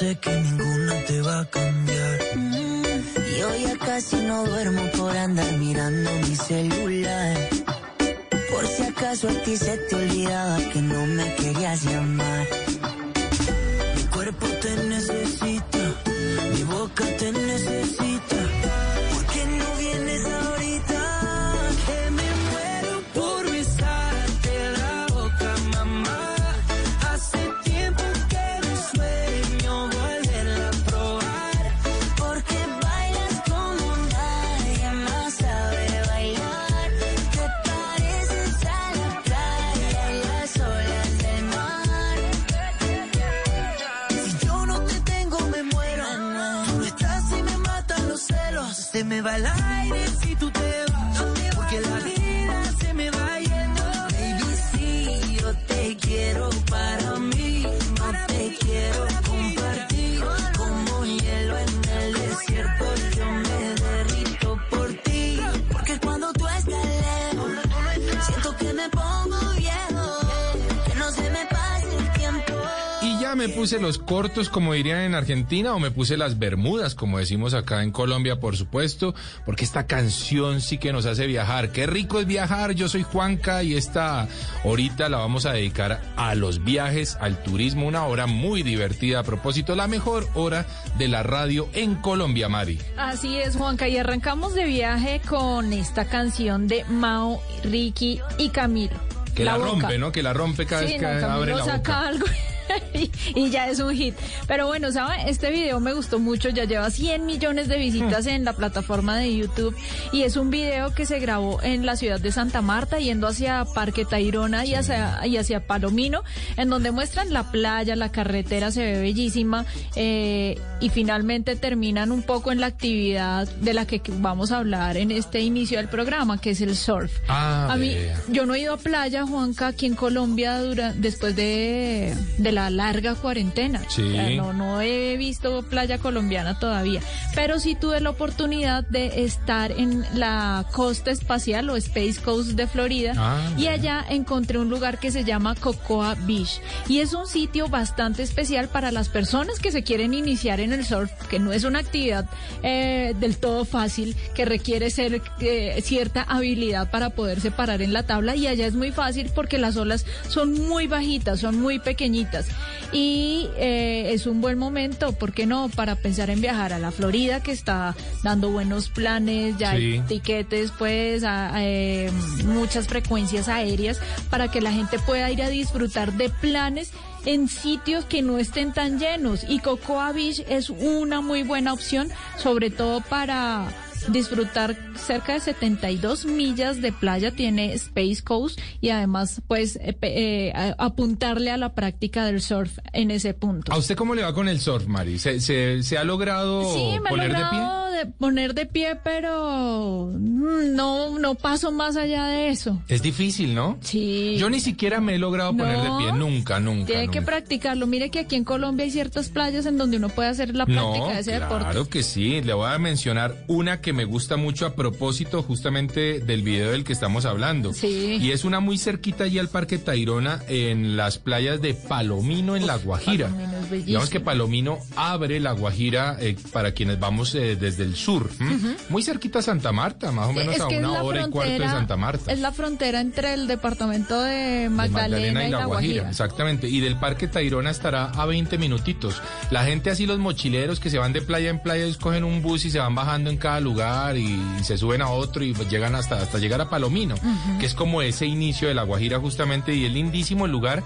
Sé que ninguna te va a cambiar. Mm, y hoy ya casi no duermo por andar mirando mi celular. Por si acaso a ti se te olvidaba que no me querías llamar. Me puse los cortos, como dirían en Argentina, o me puse las bermudas, como decimos acá en Colombia, por supuesto, porque esta canción sí que nos hace viajar. Qué rico es viajar, yo soy Juanca y esta horita la vamos a dedicar a los viajes, al turismo, una hora muy divertida. A propósito, la mejor hora de la radio en Colombia, Mari. Así es, Juanca, y arrancamos de viaje con esta canción de Mao, Ricky y Camilo. Que la, rompe, ¿no? Que la rompe cada Sí, vez que abre la saca boca. algo y, y ya es un hit. Pero bueno, ¿sabe? Este video me gustó mucho, ya lleva 100 millones de visitas en la plataforma de YouTube y es un video que se grabó en la ciudad de Santa Marta yendo hacia Parque Tayrona y hacia, y hacia Palomino, en donde muestran la playa, la carretera se ve bellísima eh, y finalmente terminan un poco en la actividad de la que vamos a hablar en este inicio del programa, que es el surf. Ah, a mí, yo no he ido a playa, Juanca, aquí en Colombia dura, después de, de la larga cuarentena. Sí. O sea, no, no he visto playa colombiana todavía, pero sí tuve la oportunidad de estar en la costa espacial o Space Coast de Florida Ah, y allá encontré un lugar que se llama Cocoa Beach. Y es un sitio bastante especial para las personas que se quieren iniciar en el surf, que no es una actividad eh, del todo fácil, que requiere ser eh, cierta habilidad para poderse parar en la tabla. Y allá es muy fácil porque las olas son muy bajitas, son muy pequeñitas y eh, es un buen momento, ¿por qué no? Para pensar en viajar a la Florida que está dando buenos planes, ya hay tiquetes, pues, a- a, eh, muchas frecuencias aéreas para que la gente pueda ir a disfrutar de planes en sitios que no estén tan llenos. Y Cocoa Beach es una muy buena opción, sobre todo para disfrutar cerca de 72 millas de playa tiene Space Coast y además pues eh, eh, apuntarle a la práctica del surf en ese punto. ¿A usted cómo le va con el surf, Mari? ¿Se, se, se ha logrado Sí, me he poner de pie? De poner de pie, pero no, no paso más allá de eso. Es difícil, ¿no? Sí. Yo ni siquiera me he logrado poner de pie, nunca, nunca. Tiene que practicarlo. Mire que aquí en Colombia hay ciertas playas en donde uno puede hacer la práctica No, de ese claro deporte. que sí. Le voy a mencionar una que me gusta mucho a propósito justamente del video del que estamos hablando. Sí. Y es una muy cerquita allí al Parque Tayrona en las playas de Palomino en La Guajira. Palomino es bellísimo. Digamos que Palomino abre La Guajira eh, para quienes vamos eh, desde el sur. Muy cerquita a Santa Marta, más o menos Es a una hora y cuarto de Santa Marta. Es la frontera entre el departamento de de Magdalena, y La Guajira. Exactamente. Y del Parque Tayrona estará a 20 minutitos. La gente así, los mochileros que se van de playa en playa, ellos cogen un bus y se van bajando en cada lugar y, se suben a otro y llegan hasta, hasta llegar a Palomino, que es como ese inicio de La Guajira justamente y es lindísimo el lugar.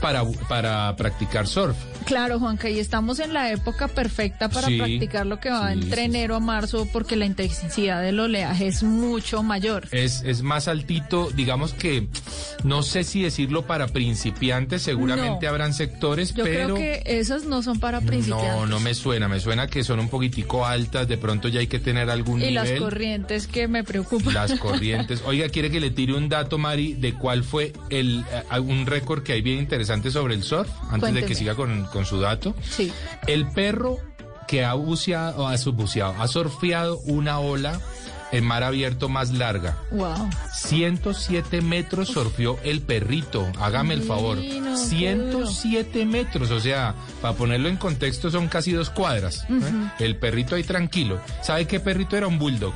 Para, para practicar surf. Claro, Juanca, y estamos en la época perfecta para Sí, practicar lo que va sí, entre sí, enero a marzo porque la intensidad del oleaje es mucho mayor. Es, es más altito, digamos que no sé si decirlo para principiantes, seguramente No. habrán sectores, Yo pero creo que esas no son para principiantes. no, no me suena, me suena que son un poquitico altas, de pronto ya hay que tener algún y las corrientes que me preocupan. Las corrientes. Oiga, quiere que le tire un dato, Mari, de cuál fue el eh, un récord que hay bien interesante sobre el surf, antes de que siga con, con su dato. Sí. El perro que ha buceado, ha subbuceado, ha surfeado una ola en mar abierto más larga. Wow. 107 metros surfeó el perrito, hágame el favor. Divino, qué 107 metros, o sea, para ponerlo en contexto son casi dos cuadras. ¿eh? El perrito ahí tranquilo. ¿Sabe qué perrito era? Un bulldog.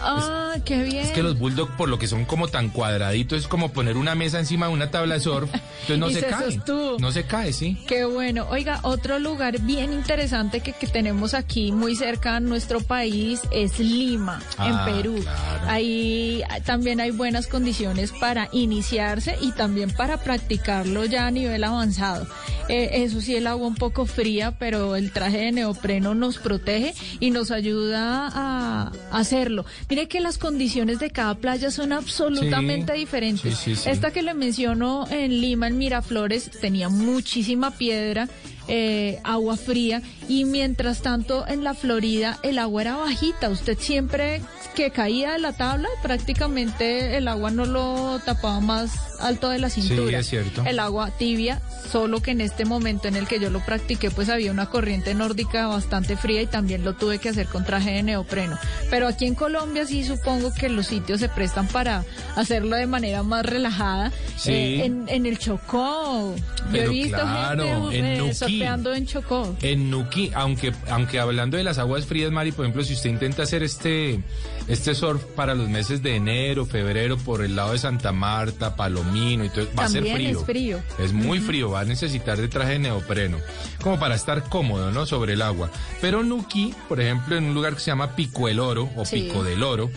Ah, qué bien. Es que los bulldog, por lo que son como tan cuadraditos, es como poner una mesa encima de una tabla de surf. Entonces no Y se, se cae. sostuvo. No se cae, sí. Qué bueno. Oiga, otro lugar bien interesante que, que tenemos aquí muy cerca a nuestro país es Lima, Ah, en Perú. claro. Ahí ah, también hay buenas condiciones para iniciarse y también para practicarlo ya a nivel avanzado. Eh, eso sí, el agua un poco fría, pero el traje de neopreno nos protege y nos ayuda a hacerlo. Mire que las condiciones de cada playa son absolutamente Sí, diferentes. sí, sí, sí. Esta que le menciono en Lima, en Miraflores, tenía muchísima piedra, eh, agua fría y mientras tanto en la Florida el agua era bajita. Usted siempre que caía de la tabla, prácticamente el agua no lo tapaba más alto de la cintura. es cierto. El agua tibia, solo que en este momento en el que yo lo practiqué, pues había una corriente nórdica bastante fría y también lo tuve que hacer con traje de neopreno. Pero aquí en Colombia sí supongo que los sitios se prestan para hacerlo de manera más relajada. Sí. Eh, en, en el Chocó, yo he visto claro, gente en eh. Surfeando en Chocó. En Nuki, aunque, aunque hablando de las aguas frías, Mari, por ejemplo, si usted intenta hacer este, este surf para los meses de enero, febrero, por el lado de Santa Marta, Palomino y todo, va a ser frío. es frío. Es muy frío, va a necesitar de traje de neopreno, como para estar cómodo, ¿no? Sobre el agua. Pero Nuki, por ejemplo, en un lugar que se llama Pico el Oro o Sí. Pico del Oro,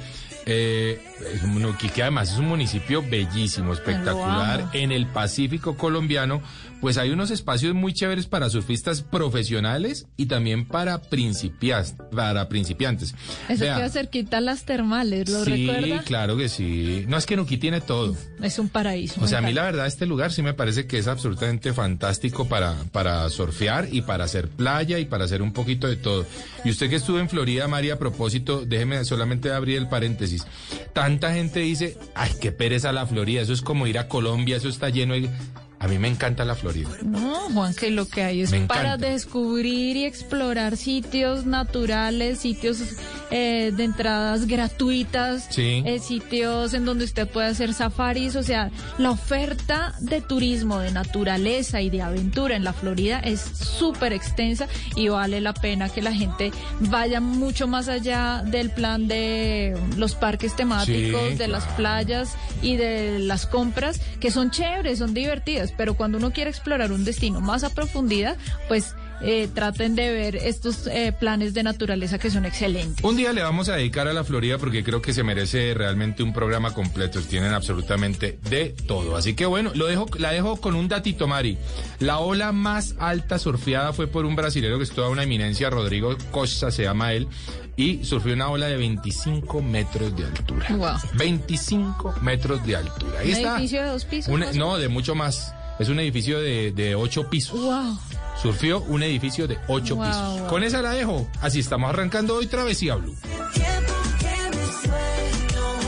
eh, que además es un municipio bellísimo, espectacular, en el Pacífico colombiano, pues hay unos espacios muy chéveres para surfistas profesionales y también para principiantes. Para principiantes. Eso Vea, queda cerquita a las termales, ¿lo sí, recuerda? claro que sí. No es que Nuki tiene todo. Es un paraíso. O sea, a mí la verdad este lugar sí me parece que es absolutamente fantástico para, para surfear y para hacer playa y para hacer un poquito de todo. Y usted que estuvo en Florida, María, a propósito, déjeme solamente abrir el paréntesis. Tanta gente dice, ay, qué pereza la Florida, eso es como ir a Colombia, eso está lleno de... A mí me encanta la Florida. No, Juan, que lo que hay es Me para encanta. descubrir y explorar sitios naturales, sitios eh, de entradas gratuitas, Sí. eh, sitios en donde usted puede hacer safaris, o sea, la oferta de turismo, de naturaleza y de aventura en la Florida es súper extensa y vale la pena que la gente vaya mucho más allá del plan de los parques temáticos, Sí, de las playas y de las compras, que son chéveres, son divertidas, pero cuando uno quiere explorar un destino más a profundidad, pues eh, traten de ver estos eh, planes de naturaleza que son excelentes. Un día le vamos a dedicar a la Florida porque creo que se merece realmente un programa completo. Tienen absolutamente de todo. Así que bueno, lo dejo, la dejo con un datito, Mari. La ola más alta surfeada fue por un brasilero que es toda una eminencia, Rodrigo Costa se llama él, y surfeó una ola de 25 metros de altura. Wow. 25 metros de altura. Ahí ¿Un está. edificio de dos pisos? No, de mucho más. Es un edificio de, de ocho pisos. Wow. Surfió un edificio de ocho Wow, pisos. wow. Con esa la dejo. Así estamos arrancando hoy Travesía Blue. Tiempo que me sueño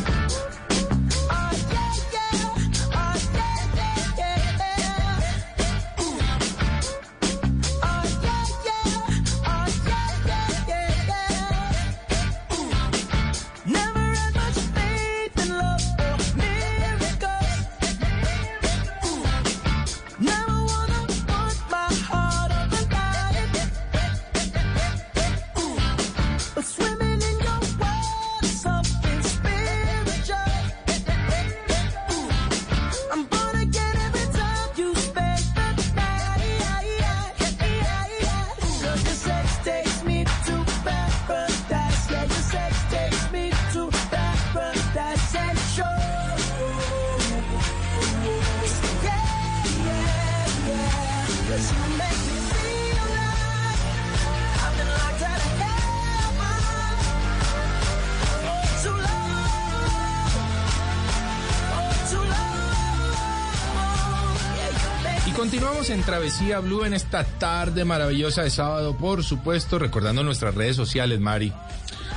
En Travesía Blue en esta tarde maravillosa de sábado, por supuesto, recordando nuestras redes sociales, Mari.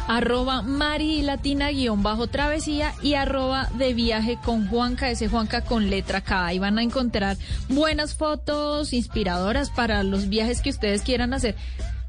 arroba Mari Latina guion bajo travesía y arroba de viaje con Juanca, ese Juanca con letra K. Ahí van a encontrar buenas fotos inspiradoras para los viajes que ustedes quieran hacer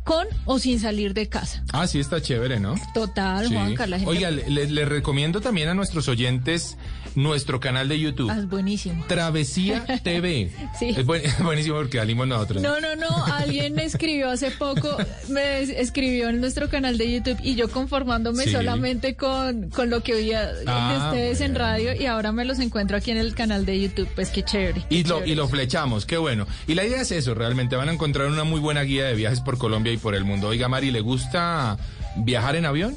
con o sin salir de casa. Ah, sí, está chévere, ¿no? Total, Sí. Juanca. La gente... Oiga, le, le recomiendo también a nuestros oyentes nuestro canal de YouTube. Ah, es buenísimo. Travesía TV. Sí. Es buen- buenísimo porque salimos nosotros. No, no, no. Alguien me escribió hace poco, me es- escribió en nuestro canal de YouTube y yo conformándome Sí. solamente con, con lo que oía de Ah, ustedes en radio y ahora me los encuentro aquí en el canal de YouTube. Pues qué chévere. qué Y lo, chévere. y lo flechamos, qué bueno. Y la idea es eso, realmente van a encontrar una muy buena guía de viajes por Colombia y por el mundo. Oiga, Mari, ¿le gusta viajar en avión?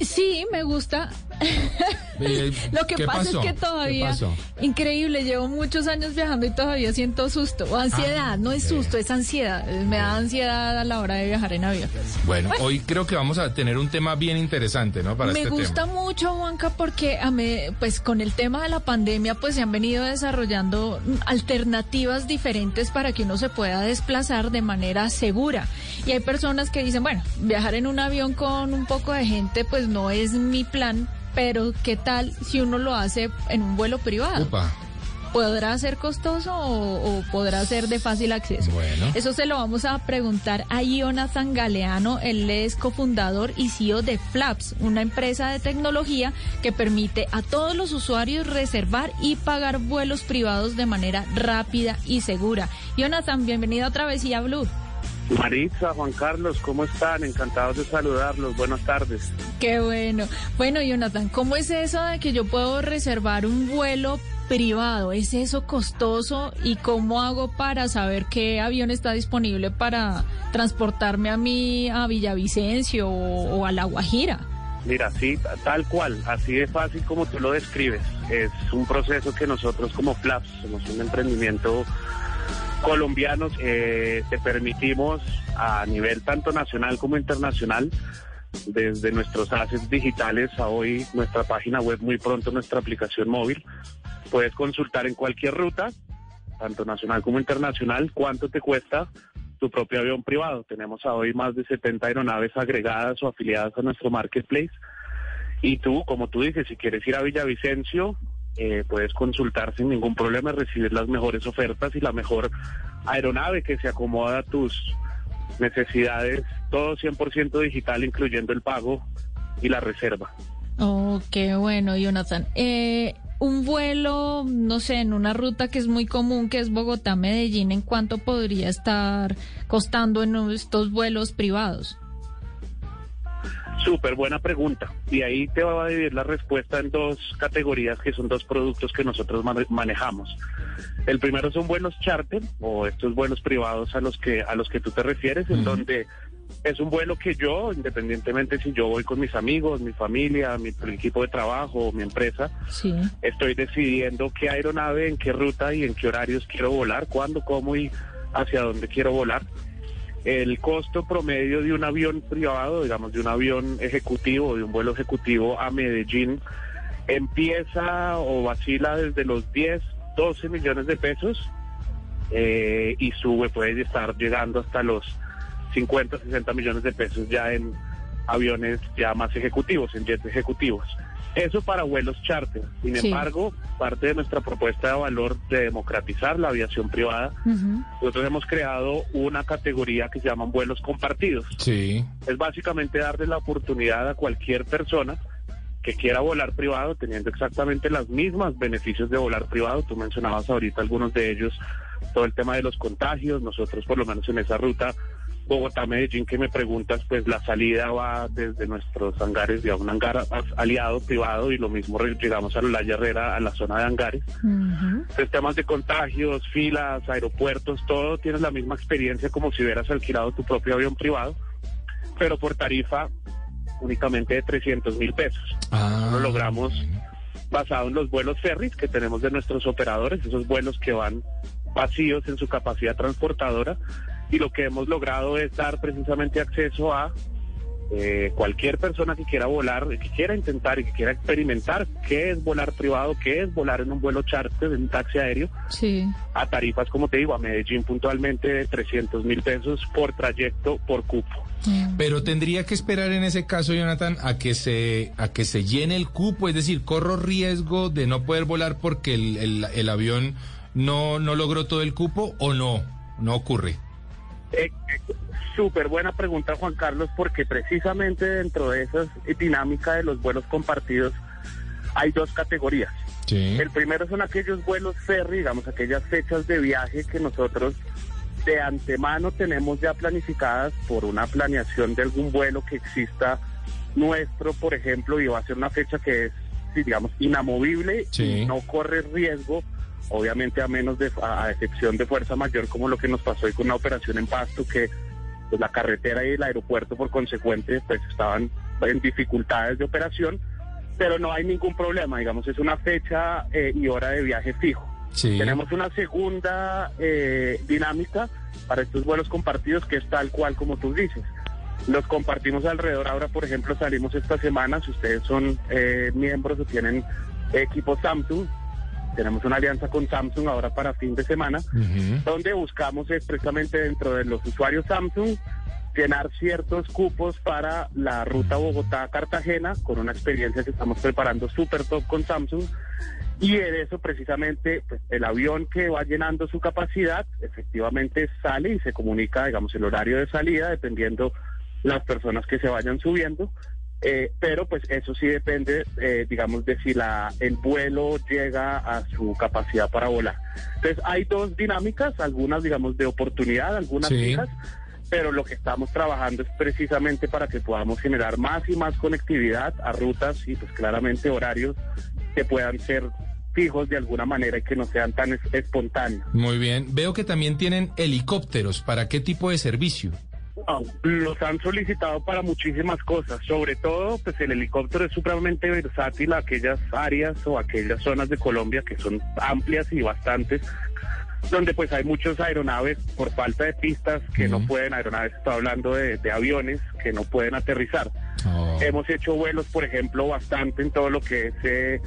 Sí, me gusta. Eh, Lo que ¿qué pasa pasó? es que ¿Qué todavía, increíble, llevo muchos años viajando y todavía siento susto o ansiedad. Ah, no es susto, es ansiedad. Me da ansiedad a la hora de viajar en avión. Bueno, hoy creo que vamos a tener un tema bien interesante, ¿no? Para Me este gusta tema. mucho, Juanca, porque a mí, pues con el tema de la pandemia, pues se han venido desarrollando alternativas diferentes para que uno se pueda desplazar de manera segura. Y hay personas que dicen, bueno, viajar en un avión con un poco de gente, pues no es mi plan. Pero, ¿qué tal si uno lo hace en un vuelo privado? Upa. ¿Podrá ser costoso o, o podrá ser de fácil acceso? Bueno. Eso se lo vamos a preguntar a Jonathan Galeano. Él es cofundador y CEO de Flaps, una empresa de tecnología que permite a todos los usuarios reservar y pagar vuelos privados de manera rápida y segura. Jonathan, bienvenido a Travesía Blue. Maritza, Juan Carlos, ¿cómo están? Encantados de saludarlos. Buenas tardes. Qué bueno. Bueno, Jonathan, ¿cómo es eso de que yo puedo reservar un vuelo privado? ¿Es eso costoso? ¿Y cómo hago para saber qué avión está disponible para transportarme a mí a Villavicencio o, o a La Guajira? Mira, sí, ta- tal cual, así de fácil como tú lo describes. Es un proceso que nosotros como Flaps, somos un emprendimiento colombiano, eh, te permitimos a nivel tanto nacional como internacional, desde nuestros assets digitales a hoy nuestra página web, muy pronto nuestra aplicación móvil, puedes consultar en cualquier ruta, tanto nacional como internacional, cuánto te cuesta tu propio avión privado. Tenemos a hoy más de 70 aeronaves agregadas o afiliadas a nuestro marketplace. Y tú, como tú dices, si quieres ir a Villavicencio, eh, puedes consultar sin ningún problema, recibir las mejores ofertas y la mejor aeronave que se acomoda a tus necesidades, todo 100% digital, incluyendo el pago y la reserva. Oh, qué bueno, Jonathan. Eh, un vuelo, no sé, en una ruta que es muy común, que es Bogotá-Medellín, ¿en cuánto podría estar costando en estos vuelos privados? Súper buena pregunta. Y ahí te va a dividir la respuesta en dos categorías que son dos productos que nosotros mane- manejamos. El primero son vuelos charter o estos vuelos privados a los que a los que tú te refieres, en donde es un vuelo que yo, independientemente si yo voy con mis amigos, mi familia, mi equipo de trabajo mi empresa, Sí. estoy decidiendo qué aeronave, en qué ruta y en qué horarios quiero volar, cuándo, cómo y hacia dónde quiero volar. El costo promedio de un avión privado, digamos, de un avión ejecutivo, de un vuelo ejecutivo a Medellín, empieza o vacila desde los 10, 12 millones de pesos eh, y sube, puede estar llegando hasta los 50, 60 millones de pesos ya en aviones ya más ejecutivos, en jets ejecutivos. Eso para vuelos charter. Sin Sí. embargo, parte de nuestra propuesta de valor de democratizar la aviación privada, nosotros hemos creado una categoría que se llaman vuelos compartidos. Sí. Es básicamente darle la oportunidad a cualquier persona que quiera volar privado, teniendo exactamente los mismos beneficios de volar privado. Tú mencionabas ahorita algunos de ellos, todo el tema de los contagios. Nosotros, por lo menos en esa ruta Bogotá-Medellín, que me preguntas, pues la salida va desde nuestros hangares, de un hangar aliado privado, y lo mismo llegamos a la Herrera, a la zona de hangares. Ujú. Entonces, temas de contagios, filas, aeropuertos, todo tienes la misma experiencia como si hubieras alquilado tu propio avión privado, pero por tarifa únicamente de 300 mil pesos. Ah, Lo logramos basado en los vuelos ferries que tenemos de nuestros operadores, esos vuelos que van vacíos en su capacidad transportadora, y lo que hemos logrado es dar precisamente acceso a eh, cualquier persona que quiera volar, que quiera intentar y que quiera experimentar qué es volar privado, qué es volar en un vuelo charter, en un taxi aéreo, Sí. a tarifas, como te digo, a Medellín puntualmente de 300 mil pesos por trayecto, por cupo. Pero tendría que esperar en ese caso, Jonathan, a que se a que se llene el cupo, es decir, corro riesgo de no poder volar porque el, el- el avión no no logró todo el cupo o no, no ocurre. Eh, Súper buena pregunta, Juan Carlos, porque precisamente dentro de esa dinámica de los vuelos compartidos hay dos categorías. Sí. El primero son aquellos vuelos ferry, digamos, aquellas fechas de viaje que nosotros de antemano tenemos ya planificadas por una planeación de algún vuelo que exista nuestro, por ejemplo, y va a ser una fecha que es, digamos, inamovible Sí. y no corre riesgo, obviamente a menos de, a, a excepción de fuerza mayor, como lo que nos pasó hoy con una operación en Pasto, que pues, la carretera y el aeropuerto por consecuente pues estaban en dificultades de operación, pero no hay ningún problema, digamos, es una fecha eh, y hora de viaje fijo. Sí. Tenemos una segunda eh, dinámica para estos vuelos compartidos que es tal cual como tú dices. Los compartimos alrededor. Ahora, por ejemplo, salimos esta semana. Si ustedes son eh, miembros o tienen equipo Samsung, tenemos una alianza con Samsung ahora para fin de semana, donde buscamos es precisamente dentro de los usuarios Samsung llenar ciertos cupos para la ruta Bogotá-Cartagena con una experiencia que estamos preparando súper top con Samsung. Y en eso precisamente pues, el avión que va llenando su capacidad efectivamente sale y se comunica, digamos, el horario de salida dependiendo las personas que se vayan subiendo. Eh, pero pues eso sí depende, eh, digamos, de si la, el vuelo llega a su capacidad para volar. Entonces hay dos dinámicas, algunas digamos de oportunidad, algunas Sí. fijas, pero lo que estamos trabajando es precisamente para que podamos generar más y más conectividad a rutas y pues claramente horarios que puedan ser fijos de alguna manera y que no sean tan es- espontáneos. Muy bien. Veo que también tienen helicópteros. ¿Para qué tipo de servicio? Los han solicitado para muchísimas cosas, sobre todo pues el helicóptero es supremamente versátil a aquellas áreas o aquellas zonas de Colombia que son amplias y bastantes, donde pues hay muchos aeronaves por falta de pistas que no pueden, aeronaves, estoy hablando de, de aviones que no pueden aterrizar. Oh. Hemos hecho vuelos, por ejemplo, bastante en todo lo que es eh,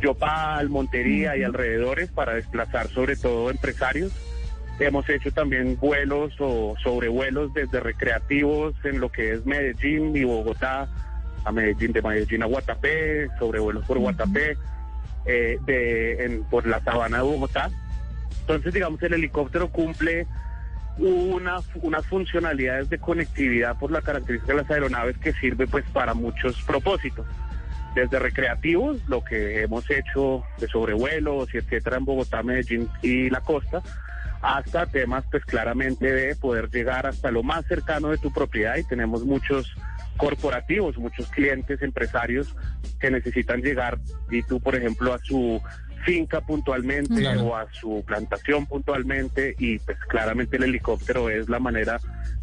Yopal, Montería y alrededores para desplazar sobre todo empresarios. Hemos hecho también vuelos o sobrevuelos desde recreativos en lo que es Medellín y Bogotá, a Medellín, de Medellín a Guatapé, sobrevuelos por Guatapé, eh, de, en- por la sabana de Bogotá. Entonces, digamos, el helicóptero cumple una, unas funcionalidades de conectividad por la característica de las aeronaves que sirve pues para muchos propósitos. Desde recreativos, lo que hemos hecho de sobrevuelos y etcétera en Bogotá, Medellín y la costa, hasta temas pues claramente de poder llegar hasta lo más cercano de tu propiedad y tenemos muchos corporativos, muchos clientes, empresarios que necesitan llegar y tú por ejemplo a su finca puntualmente Claro. o a su plantación puntualmente y pues claramente el helicóptero es la manera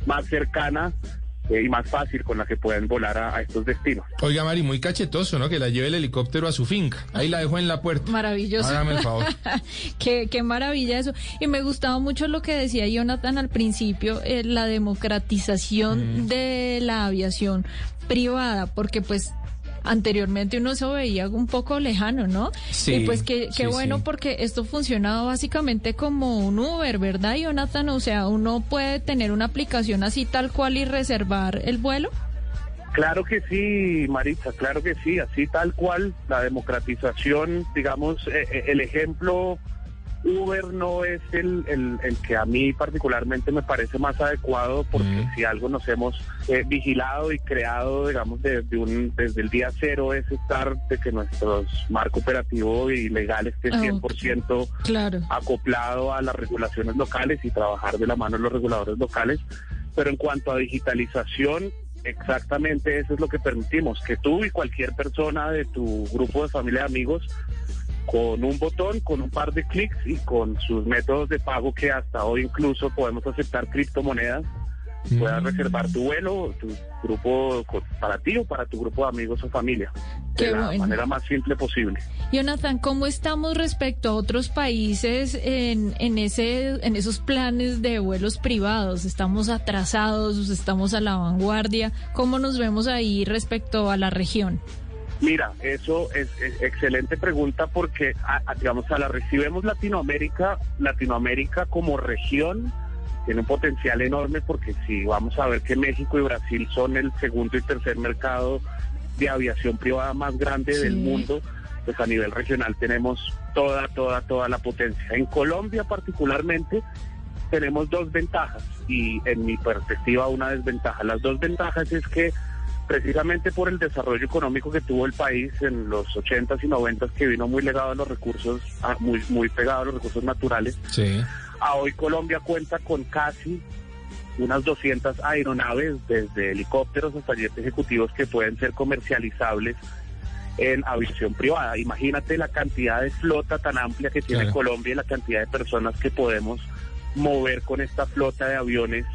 más cercana eh, y más fácil con la que pueden volar a, a estos destinos. Oiga, Mari, muy cachetoso, ¿no? Que la lleve el helicóptero a su finca. Ahí la dejo en la puerta. Maravilloso. Hágame el favor. qué, qué maravilla eso. Y me gustaba mucho lo que decía Jonathan al principio, eh, la democratización de la aviación privada, porque pues anteriormente uno se veía un poco lejano, ¿no? Sí, y pues qué, qué sí, bueno sí. porque esto funcionaba básicamente como un Uber, ¿verdad, Jonathan? O sea, uno puede tener una aplicación así tal cual y reservar el vuelo. Claro que sí, Maritza, claro que sí, así tal cual, la democratización, digamos, eh, eh, el ejemplo Uber no es el, el, el que a mí particularmente me parece más adecuado porque Mm. si algo nos hemos eh, vigilado y creado, digamos, desde, un, desde el día cero es estar de que nuestro marco operativo y legal esté Ah, 100% Claro. acoplado a las regulaciones locales y trabajar de la mano de los reguladores locales. Pero en cuanto a digitalización, exactamente eso es lo que permitimos, que tú y cualquier persona de tu grupo de familia de amigos, con un botón, con un par de clics y con sus métodos de pago que hasta hoy incluso podemos aceptar criptomonedas, puedas Mm. reservar tu vuelo, tu grupo para ti o para tu grupo de amigos o familia. Qué de la bueno. manera más simple posible. Jonathan, ¿cómo estamos respecto a otros países en, en, ese, en esos planes de vuelos privados? ¿Estamos atrasados? ¿Estamos a la vanguardia? ¿Cómo nos vemos ahí respecto a la región? Mira, eso es, es excelente pregunta porque, a- a- digamos, a la recibimos Latinoamérica, Latinoamérica como región tiene un potencial enorme porque si vamos a ver que México y Brasil son el segundo y tercer mercado de aviación privada más grande Sí. del mundo, pues a nivel regional tenemos toda, toda, toda la potencia. En Colombia particularmente tenemos dos ventajas y en mi perspectiva una desventaja. Las dos ventajas es que precisamente por el desarrollo económico que tuvo el país en los 80s y 90s que vino muy legado a los recursos, muy, muy pegado a los recursos naturales, Sí. a hoy Colombia cuenta con casi unas 200 aeronaves, desde helicópteros hasta jets ejecutivos que pueden ser comercializables en aviación privada. Imagínate la cantidad de flota tan amplia que tiene Claro. Colombia y la cantidad de personas que podemos mover con esta flota de aviones,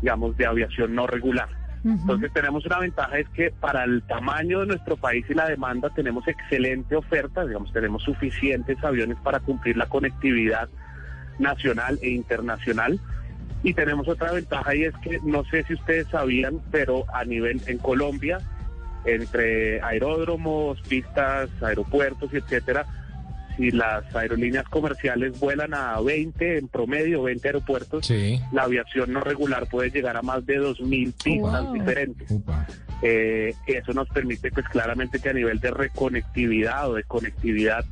digamos, de aviación no regular. Entonces tenemos una ventaja es que para el tamaño de nuestro país y la demanda tenemos excelente oferta, digamos, tenemos suficientes aviones para cumplir la conectividad nacional e internacional. Y tenemos otra ventaja y es que no sé si ustedes sabían, pero a nivel en Colombia, entre aeródromos, pistas, aeropuertos etcétera, si las aerolíneas comerciales vuelan a 20 en promedio, 20 aeropuertos, Sí. la aviación no regular puede llegar a más de 2.000 pistas Wow. diferentes. Eh, eso nos permite pues claramente que a nivel de reconectividad o de conectividad,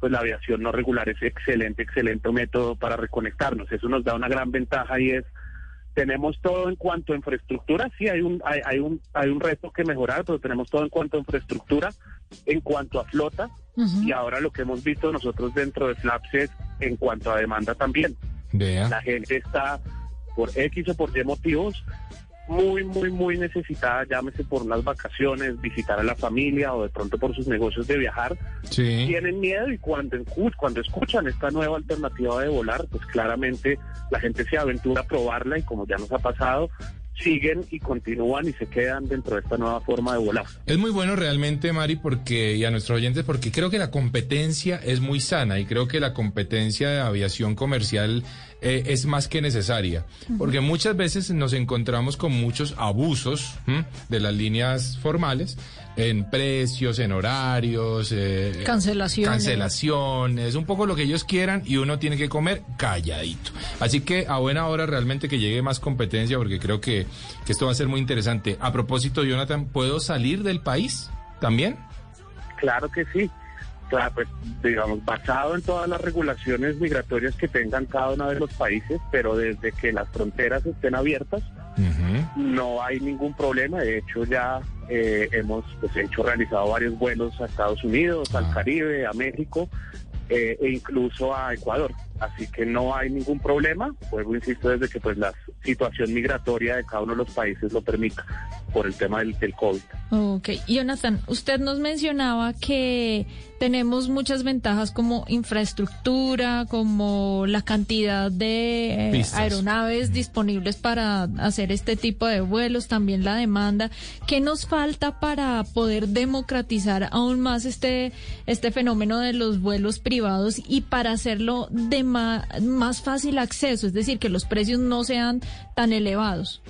pues la aviación no regular es excelente, excelente método para reconectarnos. Eso nos da una gran ventaja y es tenemos todo en cuanto a infraestructura, sí hay un hay, hay un hay un reto que mejorar, pero tenemos todo en cuanto a infraestructura, en cuanto a flota y ahora lo que hemos visto nosotros dentro de Flaps es en cuanto a demanda también. Vea. La gente está por X o por Y motivos muy, muy, muy necesitada, llámese por las vacaciones, visitar a la familia o de pronto por sus negocios de viajar, Sí. tienen miedo y cuando escuchan esta nueva alternativa de volar, pues claramente la gente se aventura a probarla y como ya nos ha pasado, siguen y continúan y se quedan dentro de esta nueva forma de volar. Es muy bueno realmente, Mari, porque y a nuestros oyentes, porque creo que la competencia es muy sana y creo que la competencia de aviación comercial eh, es más que necesaria, porque muchas veces nos encontramos con muchos abusos ¿m? de las líneas formales en precios, en horarios, eh, Cancelaciones. cancelaciones, un poco lo que ellos quieran y uno tiene que comer calladito. Así que a buena hora realmente que llegue más competencia porque creo que, que esto va a ser muy interesante. A propósito, Jonathan, ¿puedo salir del país también? Claro que sí. Claro, pues, digamos, basado en todas las regulaciones migratorias que tengan cada uno de los países, pero desde que las fronteras estén abiertas, no hay ningún problema. De hecho, ya eh, hemos pues, hecho, realizado varios vuelos a Estados Unidos, Ah. al Caribe, a México eh, e incluso a Ecuador. Así que no hay ningún problema. Luego, insisto, desde que pues la situación migratoria de cada uno de los países lo permita por el tema del, del COVID. Ok, Jonathan, usted nos mencionaba que tenemos muchas ventajas como infraestructura, como la cantidad de eh, aeronaves disponibles para hacer este tipo de vuelos, también la demanda. ¿Qué nos falta para poder democratizar aún más este, este fenómeno de los vuelos privados y para hacerlo de más fácil acceso, es decir, que los precios no sean tan elevados?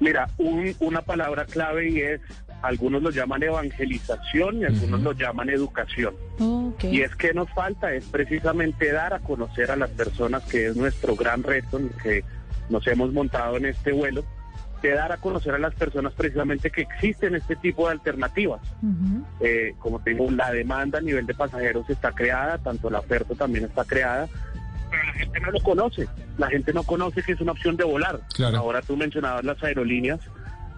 Mira, un- una palabra clave y es, algunos lo llaman evangelización y algunos lo llaman educación. Y es que nos falta, es precisamente dar a conocer a las personas, que es nuestro gran reto en el que nos hemos montado en este vuelo, de dar a conocer a las personas precisamente que existen este tipo de alternativas. Eh, como te digo, la demanda a nivel de pasajeros está creada, tanto la oferta también está creada, pero la gente no lo conoce. La gente no conoce que es una opción de volar. Claro. Ahora tú mencionabas las aerolíneas.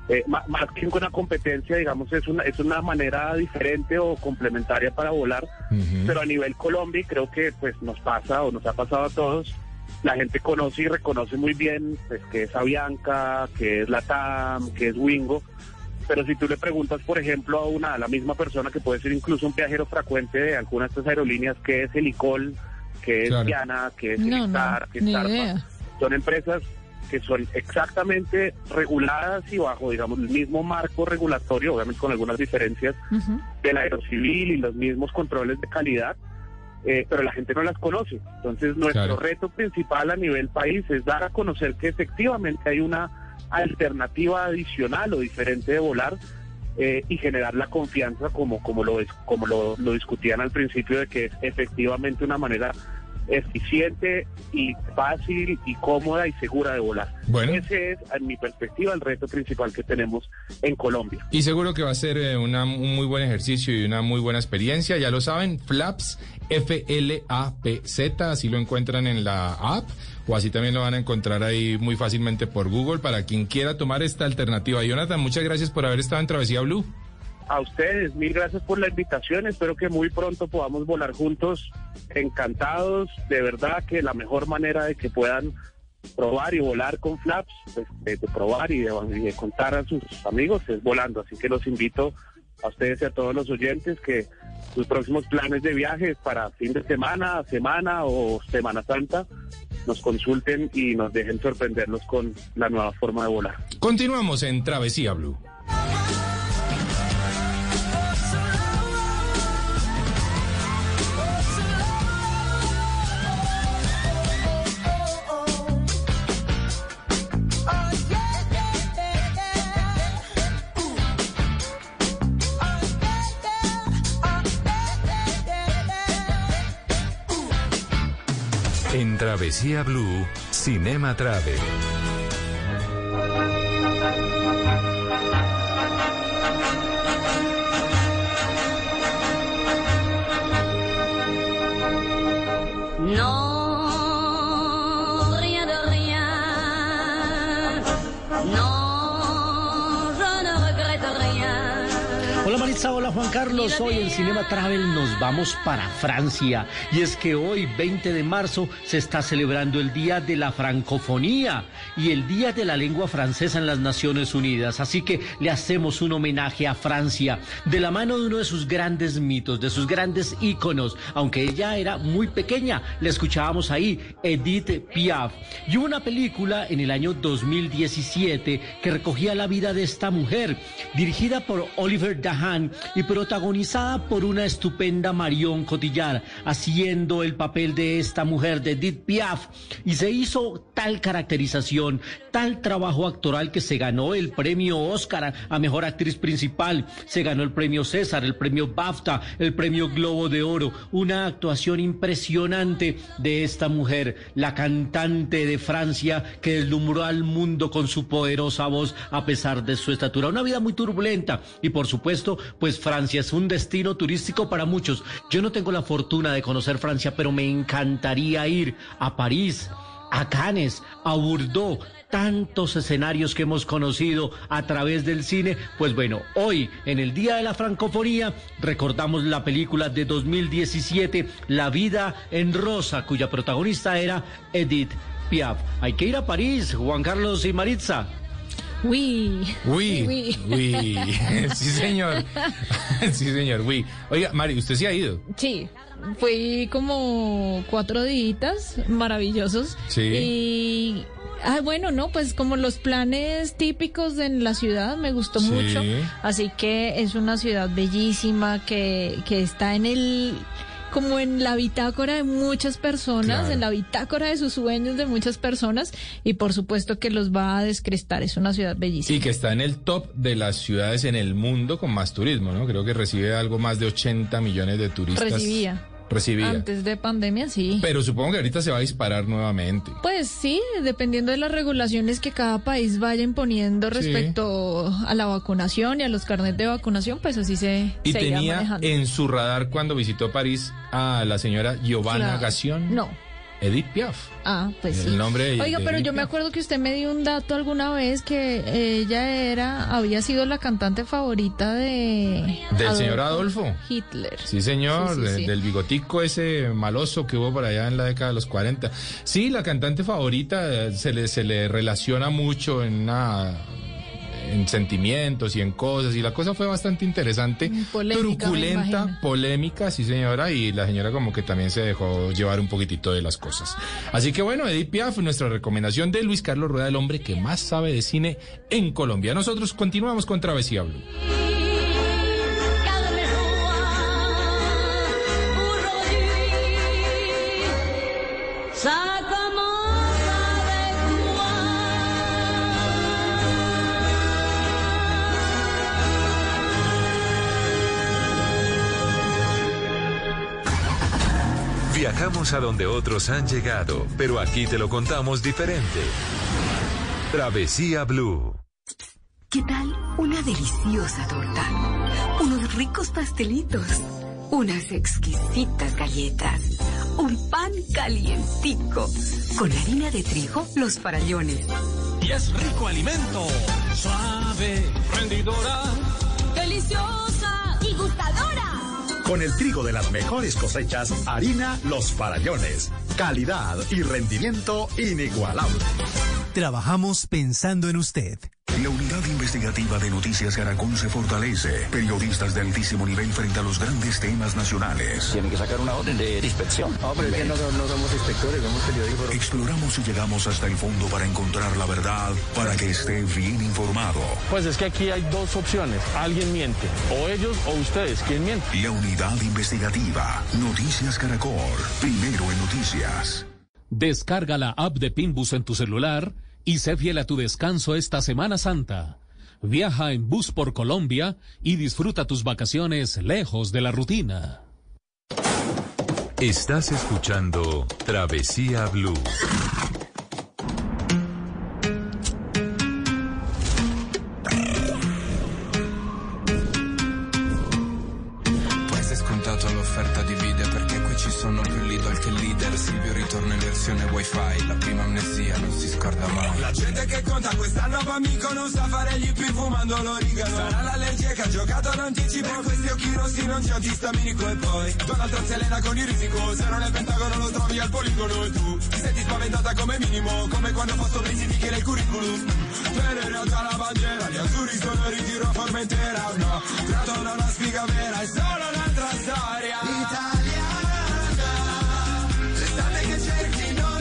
eh, más que una competencia, digamos, es una, es una manera diferente o complementaria para volar, Ujú. pero a nivel Colombia, creo que pues nos pasa o nos ha pasado a todos, la gente conoce y reconoce muy bien pues, que es Avianca, que es Latam, que es Wingo, pero si tú le preguntas, por ejemplo, a una a la misma persona que puede ser incluso un viajero frecuente de alguna de estas aerolíneas, que es Helicol, que es Claro. Diana, que es No, no, Elistar, que es Tarpa, son empresas que son exactamente reguladas y bajo, digamos, el mismo marco regulatorio, obviamente con algunas diferencias Ujú. del aerocivil y los mismos controles de calidad, eh, pero la gente no las conoce. Entonces, nuestro Claro. reto principal a nivel país es dar a conocer que efectivamente hay una alternativa adicional o diferente de volar eh, y generar la confianza como, como, lo, como lo, lo discutían al principio de que es efectivamente una manera eficiente y fácil y cómoda y segura de volar. Bueno. Ese es, en mi perspectiva, el reto principal que tenemos en Colombia. Y seguro que va a ser eh, una, un muy buen ejercicio y una muy buena experiencia. Ya lo saben, Flaps, F-L-A-P-Z, así lo encuentran en la app o así también lo van a encontrar ahí muy fácilmente por Google para quien quiera tomar esta alternativa. Jonathan, muchas gracias por haber estado en Travesía Blue. A ustedes, mil gracias por la invitación. Espero que muy pronto podamos volar juntos. Encantados, de verdad que la mejor manera de que puedan probar y volar con Flaps, pues, de, probar y de, contar a sus amigos es volando. Así que los invito a ustedes y a todos los oyentes que sus próximos planes de viajes para fin de semana, semana o Semana Santa nos consulten y nos dejen sorprenderlos con la nueva forma de volar. Continuamos en Travesía Blue. Travesía Blue, Cinema Travel. Non, rien de rien. Non, je ne regrette rien. Hola Maritza, hola Juan Carlos. Hoy en Cinema Travel nos vamos para Francia. Y es que hoy, 20 de marzo, se está celebrando el Día de la Francofonía y el Día de la Lengua Francesa en las Naciones Unidas. Así que le hacemos un homenaje a Francia de la mano de uno de sus grandes mitos, de sus grandes íconos. Aunque ella era muy pequeña, la escuchábamos ahí, Edith Piaf. Y hubo una película en el año 2017 que recogía la vida de esta mujer, dirigida por Oliver Dahan y protagonizada por una estupenda Marion Cotillard, haciendo el papel de esta mujer, de Edith Piaf. Y se hizo tal caracterización, tal trabajo actoral que se ganó el premio Oscar a Mejor Actriz Principal, se ganó el premio César, el premio BAFTA, el premio Globo de Oro. Una actuación impresionante de esta mujer, la cantante de Francia que deslumbró al mundo con su poderosa voz a pesar de su estatura. Una vida muy turbulenta y por supuesto, pues Francia es un destino turístico para muchos. Yo no tengo la fortuna de conocer Francia, pero me encantaría ir a París, a Cannes, a Bordeaux, tantos escenarios que hemos conocido a través del cine. Pues bueno, hoy, en el Día de la Francofonía, recordamos la película de 2017, La vida en rosa, cuya protagonista era Edith Piaf. Hay que ir a París, Juan Carlos y Maritza. Uy. Uy, Uy. sí señor, sí señor, uy. Oiga, Mari, usted sí ha ido. Sí, fui como cuatro días maravillosos. Sí. Y, ah, bueno, no, pues como los planes típicos en la ciudad, me gustó Sí. mucho. Así que es una ciudad bellísima que, que está en el como en la bitácora de muchas personas, Claro. en la bitácora de sus sueños de muchas personas y por supuesto que los va a descrestar. Es una ciudad bellísima. Y que está en el top de las ciudades en el mundo con más turismo, ¿no? Creo que recibe algo más de 80 millones de turistas. Recibía. Recibía. Antes de pandemia, sí. Pero supongo que ahorita se va a disparar nuevamente. Pues sí, dependiendo de las regulaciones que cada país vaya imponiendo Sí. respecto a la vacunación y a los carnets de vacunación, pues así se, Y se tenía manejando. en su radar cuando visitó París a la señora Giovanna Claro. Gassion. No. Edith Piaf. Ah, pues El sí. nombre de- Oiga, de pero Edith yo me acuerdo que usted me dio un dato alguna vez que ella era, había sido la cantante favorita de... Del señor Adolfo. Hitler. Sí, señor, Sí, sí, de- sí. del bigotico ese maloso que hubo por allá en la década de los 40. Sí, la cantante favorita eh, se le, se le relaciona mucho en una en sentimientos y en cosas, y la cosa fue bastante interesante, Mm, polémica, truculenta, polémica, sí señora, y la señora como que también se dejó llevar un poquitito de las cosas. Así que bueno, Edith Piaf, nuestra recomendación de Luis Carlos Rueda, el hombre que más sabe de cine en Colombia. Nosotros continuamos con Travesía Blue. Viajamos a donde otros han llegado, pero aquí te lo contamos diferente. Travesía Blue. ¿Qué tal una deliciosa torta? Unos ricos pastelitos, unas exquisitas galletas, un pan calientico, con harina de trigo, los farallones. Y es rico alimento, suave, rendidora. Gustadora. Con el trigo de las mejores cosechas, harina Los Farallones. Calidad y rendimiento inigualable. Trabajamos pensando en usted. La unidad investigativa de Noticias Caracol se fortalece. Periodistas de altísimo nivel frente a los grandes temas nacionales. Tienen que sacar una orden de inspección. No, pero es que no, somos inspectores, somos periodistas. Exploramos y llegamos hasta el fondo para encontrar la verdad, para que esté bien informado. Pues es que aquí hay dos opciones. Alguien miente. O ellos o ustedes. ¿Quién miente? La unidad investigativa. Noticias Caracol. Primero en noticias. Descarga la app de Pinbus en tu celular y sé fiel a tu descanso esta Semana Santa. Viaja en bus por Colombia y disfruta tus vacaciones lejos de la rutina. Estás escuchando Travesía Blue. Versione wifi La prima amnesia non si scorda mai. La gente che conta quest'anno amico non sa fare gli più fumando l'origano Sarà l'allergia che ha giocato in anticipo Per questi occhi rossi non c'è antistaminico e poi Donald Trump Selena con il risico. Se non è pentagono lo trovi al poligono e tu Ti senti spaventata come minimo Come quando ho fatto mesi di che nel curriculum. Per in realtà la bandiera Gli azzurri sono ritiro a Formentera No, trato non la spiga vera È solo un'altra storia. L'estate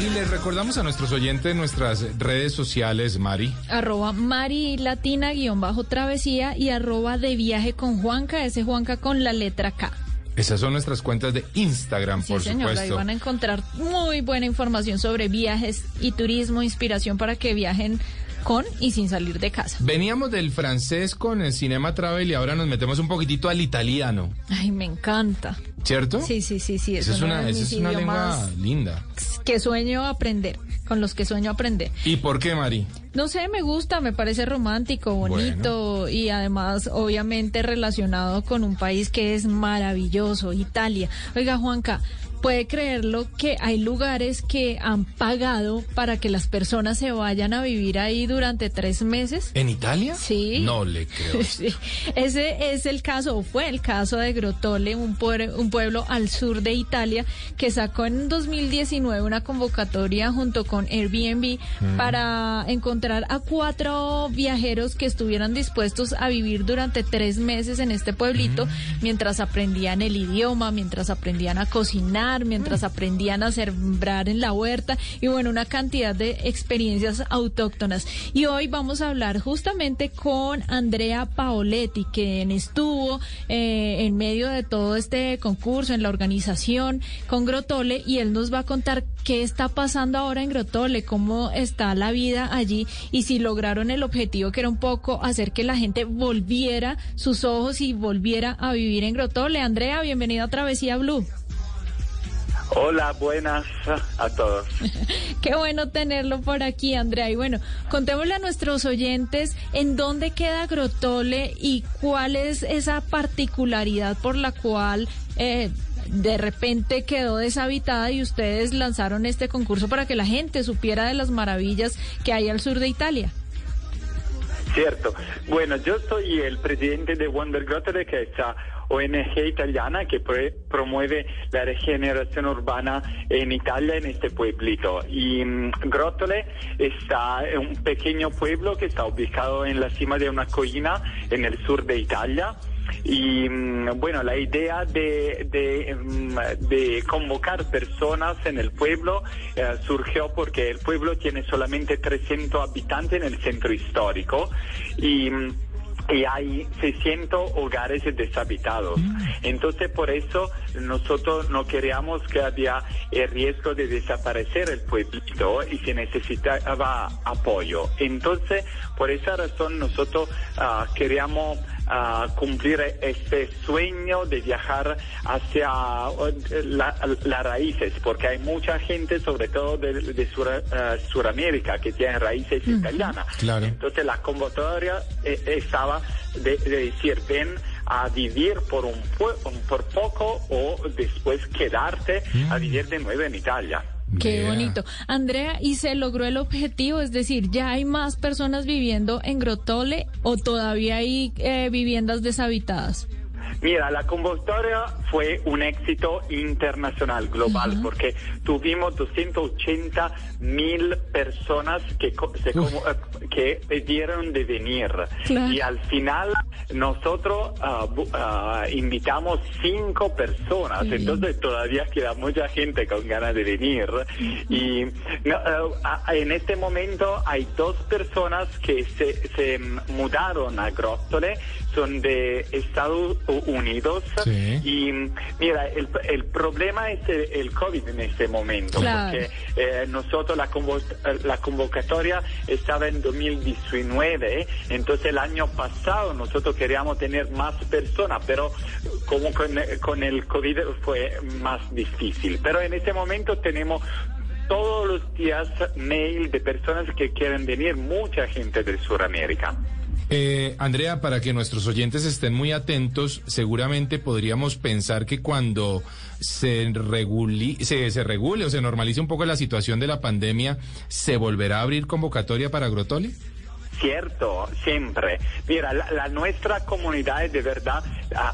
Y les recordamos a nuestros oyentes nuestras redes sociales, Mari. Arroba Mari Latina guion bajo travesía y arroba de viaje con Juanca, ese Juanca con la letra K. Esas son nuestras cuentas de Instagram, Sí, por señora, ahí supuesto. van a encontrar muy buena información sobre viajes y turismo, inspiración para que viajen con y sin salir de casa. Veníamos del francés con el Cinema Travel y ahora nos metemos un poquitito al italiano, Ay, me encanta. ¿cierto? Sí, sí, sí, sí. Esa es una, esa es una lengua linda. Que sueño aprender, con los que sueño aprender. ¿Y por qué, Mari? No sé, me gusta, me parece romántico, bonito y además obviamente relacionado con un país que es maravilloso, Italia. Oiga, Juanca, puede creerlo que hay lugares que han pagado para que las personas se vayan a vivir ahí durante tres meses. ¿En Italia? Sí. No le creo. Sí. Ese es el caso, o fue el caso de Grotole, un, pueblo, un pueblo al sur de Italia que sacó en 2019 una convocatoria junto con Airbnb Mm. para encontrar a cuatro viajeros que estuvieran dispuestos a vivir durante tres meses en este pueblito mientras aprendían el idioma, mientras aprendían a cocinar, mientras aprendían a sembrar en la huerta y bueno, una cantidad de experiencias autóctonas. Y hoy vamos a hablar justamente con Andrea Paoletti, quien estuvo eh, en medio de todo este concurso, en la organización con Grotole, y él nos va a contar qué está pasando ahora en Grotole, cómo está la vida allí y si lograron el objetivo que era un poco hacer que la gente volviera sus ojos y volviera a vivir en Grotole. Andrea, bienvenida a Travesía Blue. Hola, buenas a todos. Qué bueno tenerlo por aquí, Andrea. Y bueno, contémosle a nuestros oyentes en dónde queda Grotole y cuál es esa particularidad por la cual eh, de repente quedó deshabitada y ustedes lanzaron este concurso para que la gente supiera de las maravillas que hay al sur de Italia. Cierto. Bueno, yo soy el presidente de Wonder Grotole, que está ONG italiana que promueve la regeneración urbana en Italia, en este pueblito. Y mm, Grottole está en un pequeño pueblo que está ubicado en la cima de una collina en el sur de Italia. Y mm, bueno, la idea de, de, mm, de convocar personas en el pueblo eh, surgió porque el pueblo tiene solamente 300 habitantes en el centro histórico y hay 600 hogares deshabitados. Entonces, por eso nosotros no queríamos que había el riesgo de desaparecer el pueblito y se necesitaba apoyo. Entonces, por esa razón nosotros ah, queríamos ah, cumplir este sueño de viajar hacia eh, la- las raíces, porque hay mucha gente, sobre todo de, de Sur- ah, Suramérica, que tiene raíces italianas. Claro. Entonces la convocatoria eh, estaba de, de decir, ven a vivir por un por poco o después quedarte a vivir de nuevo en Italia. Qué bonito. Andrea, ¿y se logró el objetivo? Es decir, ¿ya hay más personas viviendo en Grotole o todavía hay eh, viviendas deshabitadas? Mira, la convocatoria fue un éxito internacional, global, porque tuvimos 280 mil personas que, se como- eh, que pidieron de venir. Claro. Y al final nosotros bu- ah, invitamos cinco personas, Sí. entonces todavía queda mucha gente con ganas de venir. Y no, ah, en este momento hay dos personas que se, se mudaron a Grottole, son de Estados Unidos Sí. y mira, el, el problema es el, el COVID en este momento, Claro. porque eh, nosotros la, convo- la convocatoria estaba en 2019, entonces el año pasado nosotros queríamos tener más personas, pero como con, con el COVID fue más difícil. Pero en este momento tenemos todos los días mail de personas que quieren venir, mucha gente de Sudamérica. Eh, Andrea, para que nuestros oyentes estén muy atentos, seguramente podríamos pensar que cuando se, se, regule o se normalice un poco la situación de la pandemia, ¿se volverá a abrir convocatoria para Grotole? Cierto, siempre. Mira, la, la nuestra comunidad es de verdad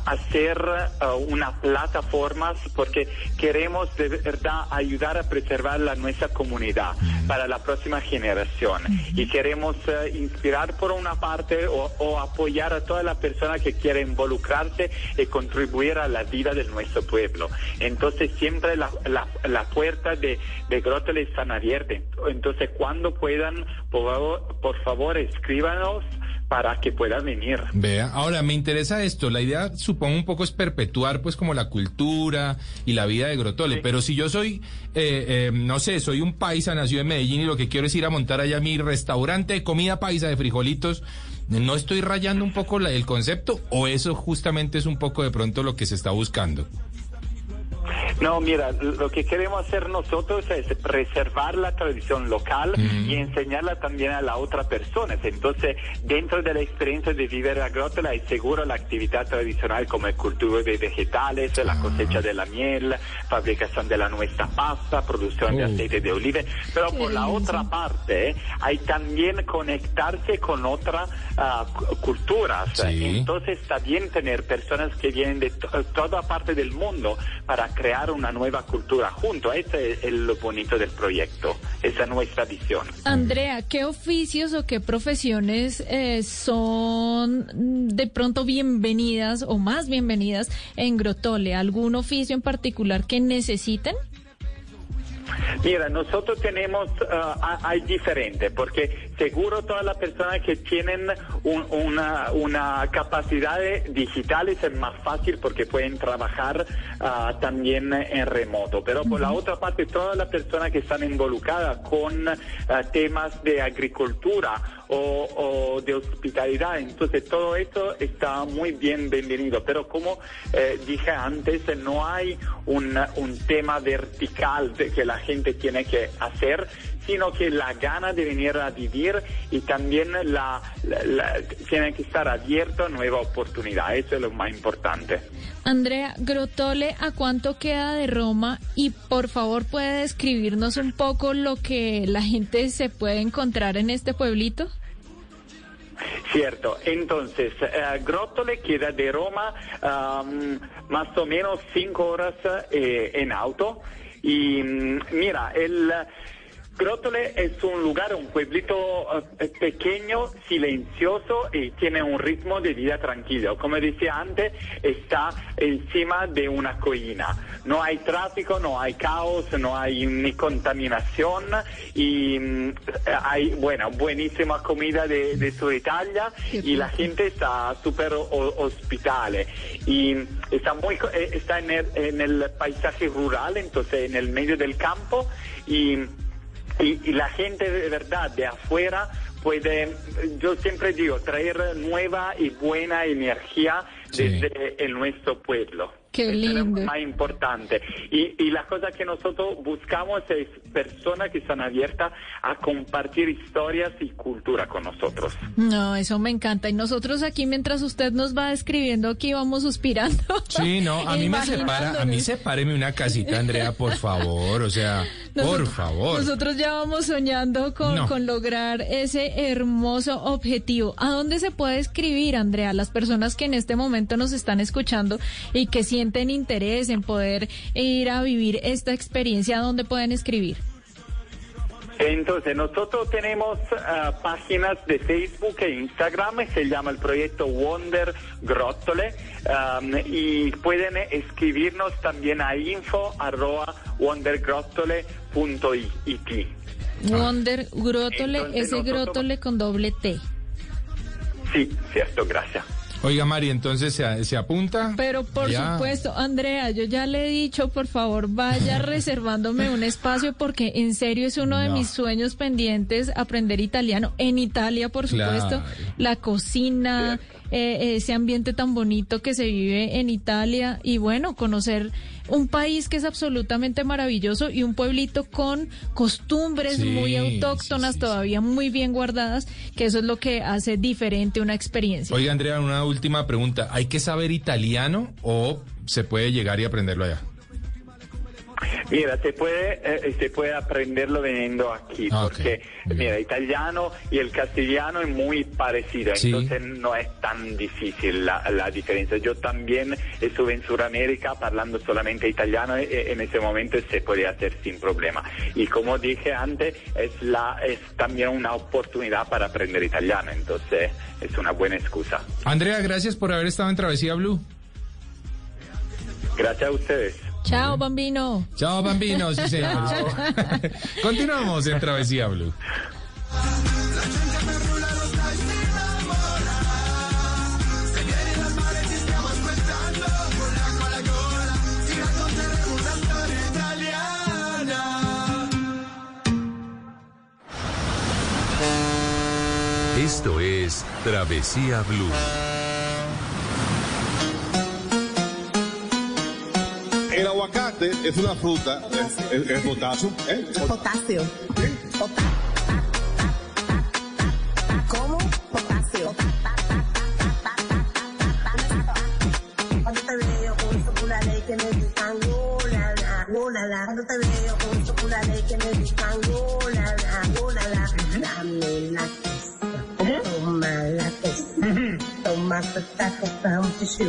hacer uh, una plataforma porque queremos de verdad ayudar a preservar la nuestra comunidad para la próxima generación y queremos eh, inspirar por una parte o, apoyar a todas las personas que quieren involucrarse y contribuir a la vida de nuestro pueblo. Entonces siempre la, la, la puerta de, de Grotele están abiertas. Entonces cuando puedan, por favor, por favor escríbanos para que puedan venir. Vea, ahora me interesa esto. La idea, supongo, un poco es perpetuar, pues, como la cultura y la vida de Grotole. Pero si yo soy, eh, eh, no sé, soy un paisa, nacido en Medellín y lo que quiero es ir a montar allá mi restaurante de comida paisa de frijolitos, ¿no estoy rayando un poco la- el concepto o eso justamente es un poco de pronto lo que se está buscando? No, mira, lo que queremos hacer nosotros es preservar la tradición local y enseñarla también a la otra persona. Entonces, dentro de la experiencia de vivir a Grotola hay seguro la actividad tradicional como el cultivo de vegetales, la cosecha de la miel, fabricación de la nuestra pasta, producción de Oh. aceite de oliva. Pero Qué por la otra parte, eh, hay también conectarse con otras ah, cu- culturas. Sí. Entonces, está bien tener personas que vienen de to- toda parte del mundo para crear una nueva cultura junto. Ese es lo bonito del proyecto, esa es nuestra. Andrea, ¿qué oficios o qué profesiones eh, son de pronto bienvenidas o más bienvenidas en Grotole? ¿Algún oficio en particular que necesiten? Mira, nosotros tenemos, ah, hay diferente, porque seguro todas las personas que tienen un- una, una capacidad digitales es más fácil porque pueden trabajar ah, también en remoto. Pero por la otra parte, todas las personas que están involucradas con temas de agricultura o, de hospitalidad, entonces todo esto está muy bien bienvenido. Pero como eh, dije antes, no hay un, un tema vertical de que la gente tiene que hacer, sino que la gana de venir a vivir y también la, la- la- tiene que estar abierto a nueva oportunidad. Eso es lo más importante. Andrea, Grotole, ¿a cuánto queda de Roma? Y por favor, ¿puede describirnos un poco lo que la gente se puede encontrar en este pueblito? Cierto, entonces, eh, Grottole queda de Roma am, más o menos cinco horas eh, en auto. Y mm, mira, el Grottole es un lugar, un pueblito eh, pequeño, silencioso y tiene un ritmo de vida tranquilo. Como decía antes, está encima de una collina. No hay tráfico, no hay caos, no hay ni contaminación y mm, hay, bueno, buenísima comida de, de Sur Italia y la gente está súper ho- hospitale y está muy eh, está en el, en el paisaje rural, entonces en el medio del campo y y, y la gente de verdad de afuera puede, yo siempre digo, traer nueva y buena energía desde el nuestro pueblo. Qué Es lo lindo. más importante. Y, y la cosa que nosotros buscamos es personas que están abiertas a compartir historias y cultura con nosotros. No, eso me encanta. Y nosotros aquí, mientras usted nos va describiendo, aquí vamos suspirando. Sí, no, a mí me separa, a mí sepáreme una casita, Andrea, por favor, o sea, por favor. Nosotros ya vamos soñando con, No. con lograr ese hermoso objetivo. ¿A dónde se puede escribir, Andrea? Las personas que en este momento nos están escuchando y que sienten interés en poder ir a vivir esta experiencia, ¿a dónde pueden escribir? Entonces, nosotros tenemos ah, páginas de Facebook e Instagram, se llama el proyecto Wonder Grottole, y pueden escribirnos también a info arroba wondergrottole.it. Wonder Entonces ese Grotole con doble T. Sí, cierto, gracias. Oiga, Mari, entonces se, se apunta. Pero por supuesto, Andrea, yo ya le he dicho, por favor, vaya reservándome un espacio porque en serio es uno de No. mis sueños pendientes aprender italiano. En Italia, por supuesto, Claro. la cocina, eh, ese ambiente tan bonito que se vive en Italia y bueno, conocer un país que es absolutamente maravilloso y un pueblito con costumbres Sí, muy autóctonas, todavía muy bien guardadas, que eso es lo que hace diferente una experiencia. Oiga, Andrea, una última pregunta. ¿Hay que saber italiano o se puede llegar y aprenderlo allá? Mira, se puede, eh, se puede aprenderlo viniendo aquí, Ah, porque, mira, italiano y el castellano es muy parecido, Sí. entonces no es tan difícil la, la diferencia. Yo también estuve en Sudamérica hablando solamente italiano y y en ese momento se puede hacer sin problema. Y como dije antes, es, la, es también una oportunidad para aprender italiano, entonces es una buena excusa. Andrea, gracias por haber estado en Travesía Blue. Gracias a ustedes. Chao, bambino. Chao, bambino. Sí, señor. Continuamos en Travesía Blue. Esto es Travesía Blue. Aguacate es una fruta, es, es- es potasio. ¿eh? Potasio. ¿Cómo? Potasio. Cuando te veo con chocolate que me gustan, oh, la, la, oh, la, la. Cuando te veo con chocolate que me gustan, oh,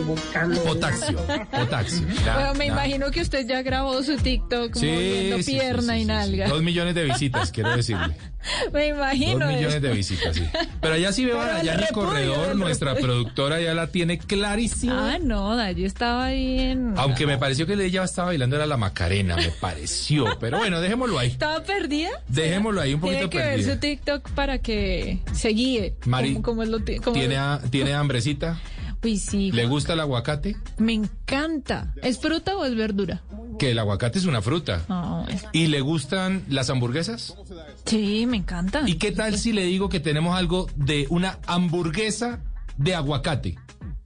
buscando. Potasio, potasio. Ya, Bueno, me imagino que usted ya grabó su TikTok Sí, moviendo sí, pierna sí, y nalga. sí. Dos millones de visitas, quiero decirle. Me imagino. Dos millones eso. de visitas, sí. Pero allá sí veo a Pero el Dayani repudio, Corredor, el nuestra repudio. productora ya la tiene clarísima. Ah, no, Dayo estaba ahí en... Aunque me pareció que ella estaba bailando era la Macarena, me pareció. Pero bueno, dejémoslo ahí. ¿Estaba perdida? Dejémoslo ahí un poquito Tiene que ver perdida. su TikTok para que se guíe. Mari, como es lo ti- como- ¿Tiene, ha- ¿Tiene hambrecita? Sí. ¿Le gusta el aguacate? Me encanta. ¿Es fruta o es verdura? Que el aguacate es una fruta. Es- ¿Y le gustan las hamburguesas? Sí, me encanta. ¿Y qué tal si le digo que tenemos algo de una hamburguesa de aguacate?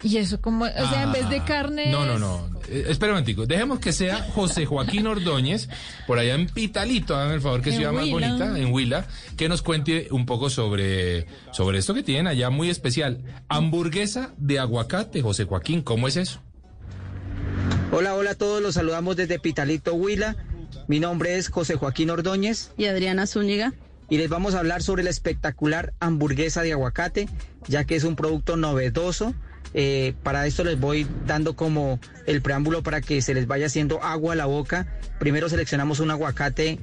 Y eso como, o sea, en vez de Ah, carne... No, no, no. Eh, espera un momentico. Dejemos que sea José Joaquín Ordóñez, por allá en Pitalito, háganme el favor, que En ciudad más bonita, en Huila, que nos cuente un poco sobre, sobre esto que tienen allá muy especial. Hamburguesa de aguacate, José Joaquín, ¿cómo es eso? Hola, hola a todos, los saludamos desde Pitalito, Huila. Mi nombre es José Joaquín Ordóñez. Y Adriana Zúñiga. y les vamos a hablar sobre la espectacular hamburguesa de aguacate, ya que es un producto novedoso. Eh, para esto les voy dando como el preámbulo para que se les vaya haciendo agua a la boca. Primero seleccionamos un aguacate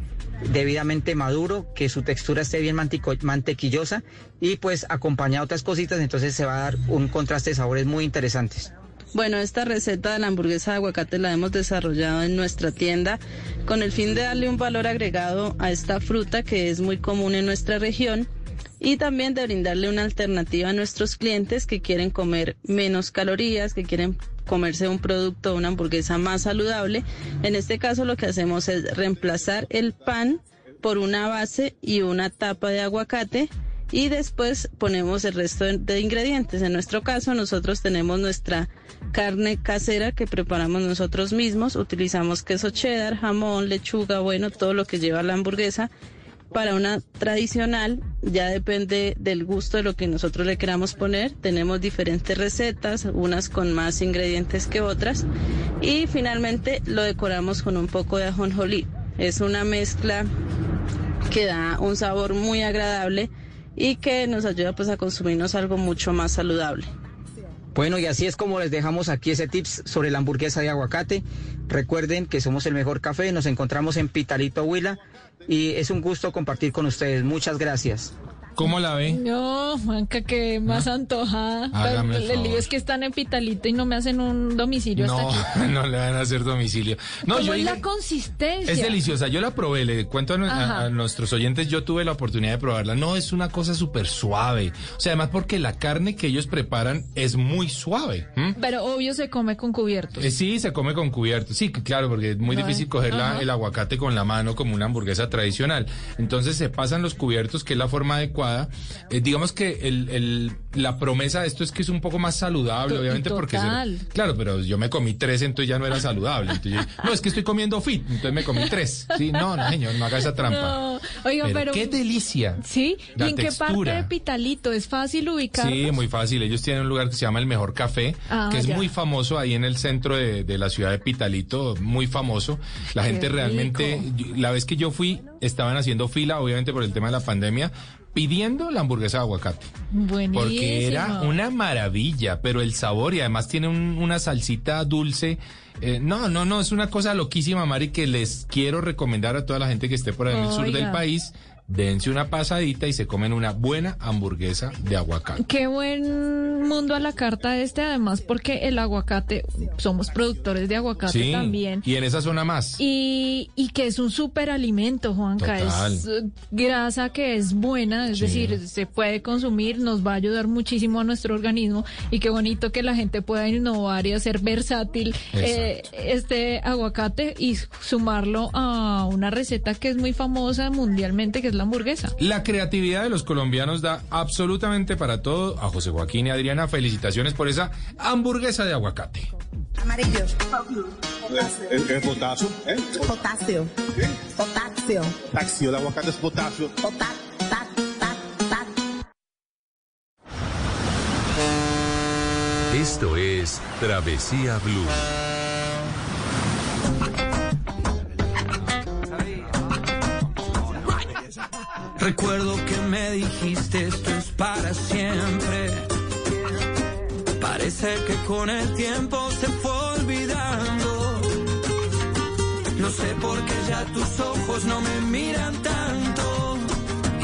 debidamente maduro, que su textura esté bien mantequillosa y pues acompañado otras cositas, entonces se va a dar un contraste de sabores muy interesantes. Bueno, esta receta de la hamburguesa de aguacate la hemos desarrollado en nuestra tienda con el fin de darle un valor agregado a esta fruta que es muy común en nuestra región y también de brindarle una alternativa a nuestros clientes que quieren comer menos calorías, que quieren comerse un producto, una hamburguesa más saludable. En este caso lo que hacemos es reemplazar el pan por una base y una tapa de aguacate y después ponemos el resto de, ingredientes. En nuestro caso, nosotros tenemos nuestra carne casera que preparamos nosotros mismos. Utilizamos queso cheddar, jamón, lechuga, bueno, todo lo que lleva la hamburguesa. Para una tradicional, ya depende del gusto de lo que nosotros le queramos poner. Tenemos diferentes recetas, unas con más ingredientes que otras. Y finalmente lo decoramos con un poco de ajonjolí. Es una mezcla que da un sabor muy agradable y que nos ayuda pues a consumirnos algo mucho más saludable. Bueno, y así es como les dejamos aquí ese tips sobre la hamburguesa de aguacate. Recuerden que somos el mejor café, nos encontramos en Pitalito Huila y es un gusto compartir con ustedes. Muchas gracias. ¿Cómo la ve? No, Juanca, que más antojada. Hágame el lío es que están en Pitalito y no me hacen un domicilio No, hasta aquí. no le van a hacer domicilio. No, ¿Cómo yo es la consistencia? Es deliciosa, yo la probé, le cuento a, nuestros oyentes, yo tuve la oportunidad de probarla. No, es una cosa súper suave. O sea, además porque la carne que ellos preparan es muy suave. Pero obvio se come con cubiertos. Eh, sí, se come con cubierto. Sí, claro, porque es muy difícil coger la- el aguacate con la mano como una hamburguesa tradicional. Entonces se pasan los cubiertos, que es la forma adecuada. Eh, digamos que el, el- la promesa de esto es que es un poco más saludable, obviamente, porque... se- total. claro, pero yo me comí tres, entonces ya no era saludable. Entonces no, es que estoy comiendo fit, entonces me comí tres. Sí, no, no, señor, no haga esa trampa. No, oiga, pero... qué delicia. Sí, La ¿y en qué parte textura. de Pitalito? ¿Es fácil ubicar? Sí, muy fácil. Ellos tienen un lugar que se llama El Mejor Café, Ah, que es ya. muy famoso ahí en el centro de, de la ciudad de Pitalito, muy famoso. La Qué gente realmente, la vez que yo fui, estaban haciendo fila, obviamente por el tema de la pandemia, pidiendo la hamburguesa de aguacate. Buenísimo. Porque era una maravilla, pero el sabor y además tiene un- una salsita dulce. Eh, no, no, no, es una cosa loquísima, Mari, que les quiero recomendar a toda la gente que esté por ahí en el sur del país. Dense una pasadita y se comen una buena hamburguesa de aguacate. Qué buen mundo a la carta este, además, porque el aguacate, somos productores de aguacate Sí, también. y en esa zona más. Y, y que es un superalimento, Juanca. Total. Es grasa que es buena, es Sí. decir, se puede consumir, nos va a ayudar muchísimo a nuestro organismo. Y qué bonito que la gente pueda innovar y hacer versátil eh, este aguacate y sumarlo a una receta que es muy famosa mundialmente, que es la hamburguesa. La creatividad de los colombianos da absolutamente para todo. A José Joaquín y Adriana, felicitaciones por esa hamburguesa de aguacate. Amarillo. Es, es potasio, ¿eh? Potasio. Potasio. Potasio, el aguacate es potasio. Esto es Travesía Blue. Recuerdo que me dijiste esto es para siempre. Parece que con el tiempo se fue olvidando. No sé por qué ya tus ojos no me miran tanto.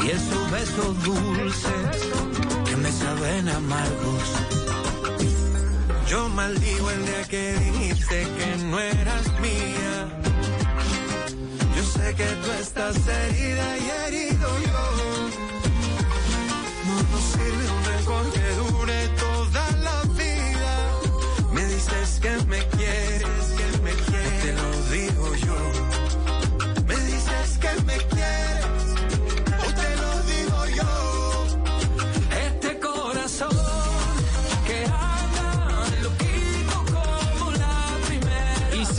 Y esos besos dulces que me saben amargos. Yo maldigo el día que dijiste que no eras mía. Que tú estás herida y herido yo. No nos sirve un rencor que dure toda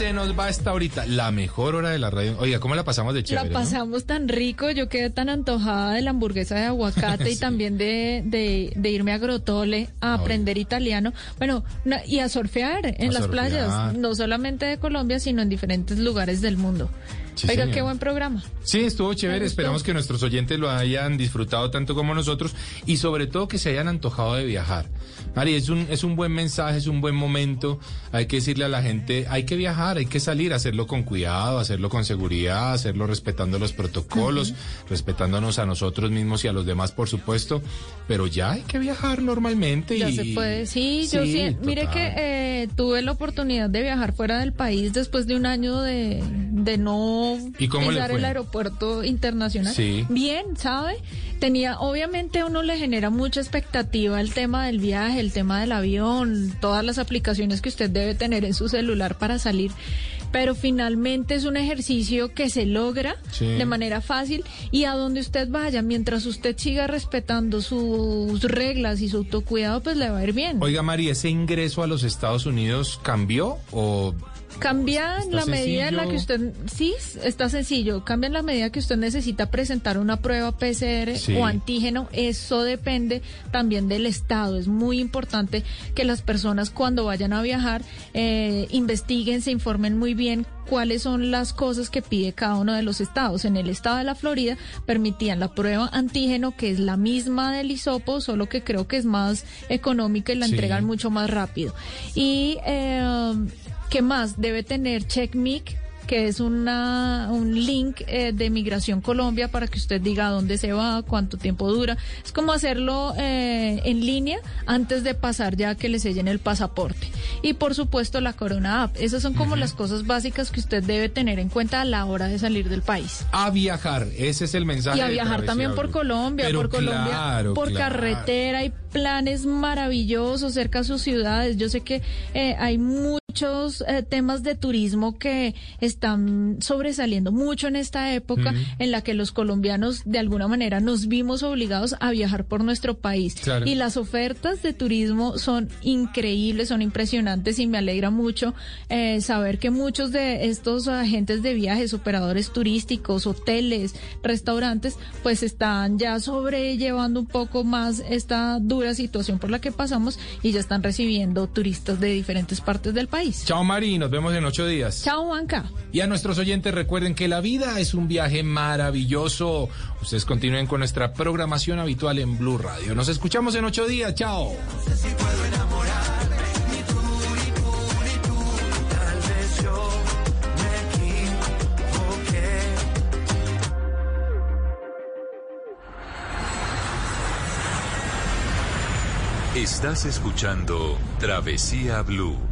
se nos va esta ahorita? La mejor hora de la radio. Oiga, ¿cómo la pasamos de chévere? La no? pasamos tan rico, yo quedé tan antojada de la hamburguesa de aguacate y también de, de, de irme a Grotole a aprender italiano. Bueno, y a surfear en A las surfear. playas, no solamente de Colombia, sino en diferentes lugares del mundo. Sí, Oiga, señor. qué buen programa. Sí, estuvo chévere. Esperamos que nuestros oyentes lo hayan disfrutado tanto como nosotros y sobre todo que se hayan antojado de viajar. Mari, es un, es un buen mensaje, es un buen momento. Hay que decirle a la gente, hay que viajar, hay que salir, hacerlo con cuidado, hacerlo con seguridad, hacerlo respetando los protocolos, respetándonos a nosotros mismos y a los demás, por supuesto. Pero ya hay que viajar normalmente. Ya y, se puede. Sí, yo sí. Mire que eh, tuve la oportunidad de viajar fuera del país después de un año de, de no ¿Y cómo le pisar fue? el aeropuerto internacional. Sí. Bien, ¿sabe? Tenía, obviamente a uno le genera mucha expectativa el tema del viaje, el tema del avión, todas las aplicaciones que usted debe tener en su celular para salir. Pero finalmente es un ejercicio que se logra Sí. de manera fácil y a donde usted vaya, mientras usted siga respetando sus reglas y su autocuidado, pues le va a ir bien. Oiga, Mari, ¿ese ingreso a los Estados Unidos cambió o Cambia en Está la medida en la que usted, sí, está sencillo, cambia en la medida que usted necesita presentar una prueba PCR Sí. o antígeno, eso depende también del estado. Es muy importante que las personas cuando vayan a viajar eh, investiguen, se informen muy bien cuáles son las cosas que pide cada uno de los estados. En el estado de la Florida permitían la prueba antígeno, que es la misma del hisopo, solo que creo que es más económica y la Sí. entregan mucho más rápido. Y eh, ¿Qué más? Debe tener CheckMic, que es una, un link eh, de Migración Colombia para que usted diga a dónde se va, cuánto tiempo dura. Es como hacerlo eh, en línea antes de pasar ya que le sellen el pasaporte. Y por supuesto la Corona App. Esas son como las cosas básicas que usted debe tener en cuenta a la hora de salir del país. a viajar? Ese es el mensaje. Y a viajar también por. Colombia, Pero por Colombia, claro, por claro. carretera, hay planes maravillosos cerca de sus ciudades. Yo sé que eh, hay muchos eh, temas de turismo que están sobresaliendo mucho en esta época en la que los colombianos de alguna manera nos vimos obligados a viajar por nuestro país. Claro. Y las ofertas de turismo son increíbles, son impresionantes y me alegra mucho eh, saber que muchos de estos agentes de viajes, operadores turísticos, hoteles, restaurantes, pues están ya sobrellevando un poco más esta dura situación por la que pasamos y ya están recibiendo turistas de diferentes partes del país. Chao, Mari. Nos vemos en ocho días. Chao, Juanca. Y a nuestros oyentes recuerden que la vida es un viaje maravilloso. Ustedes continúen con nuestra programación habitual en Blue Radio. Nos escuchamos en ocho días. Chao. Tal vez yo me equivoqué. Estás escuchando Travesía Blue.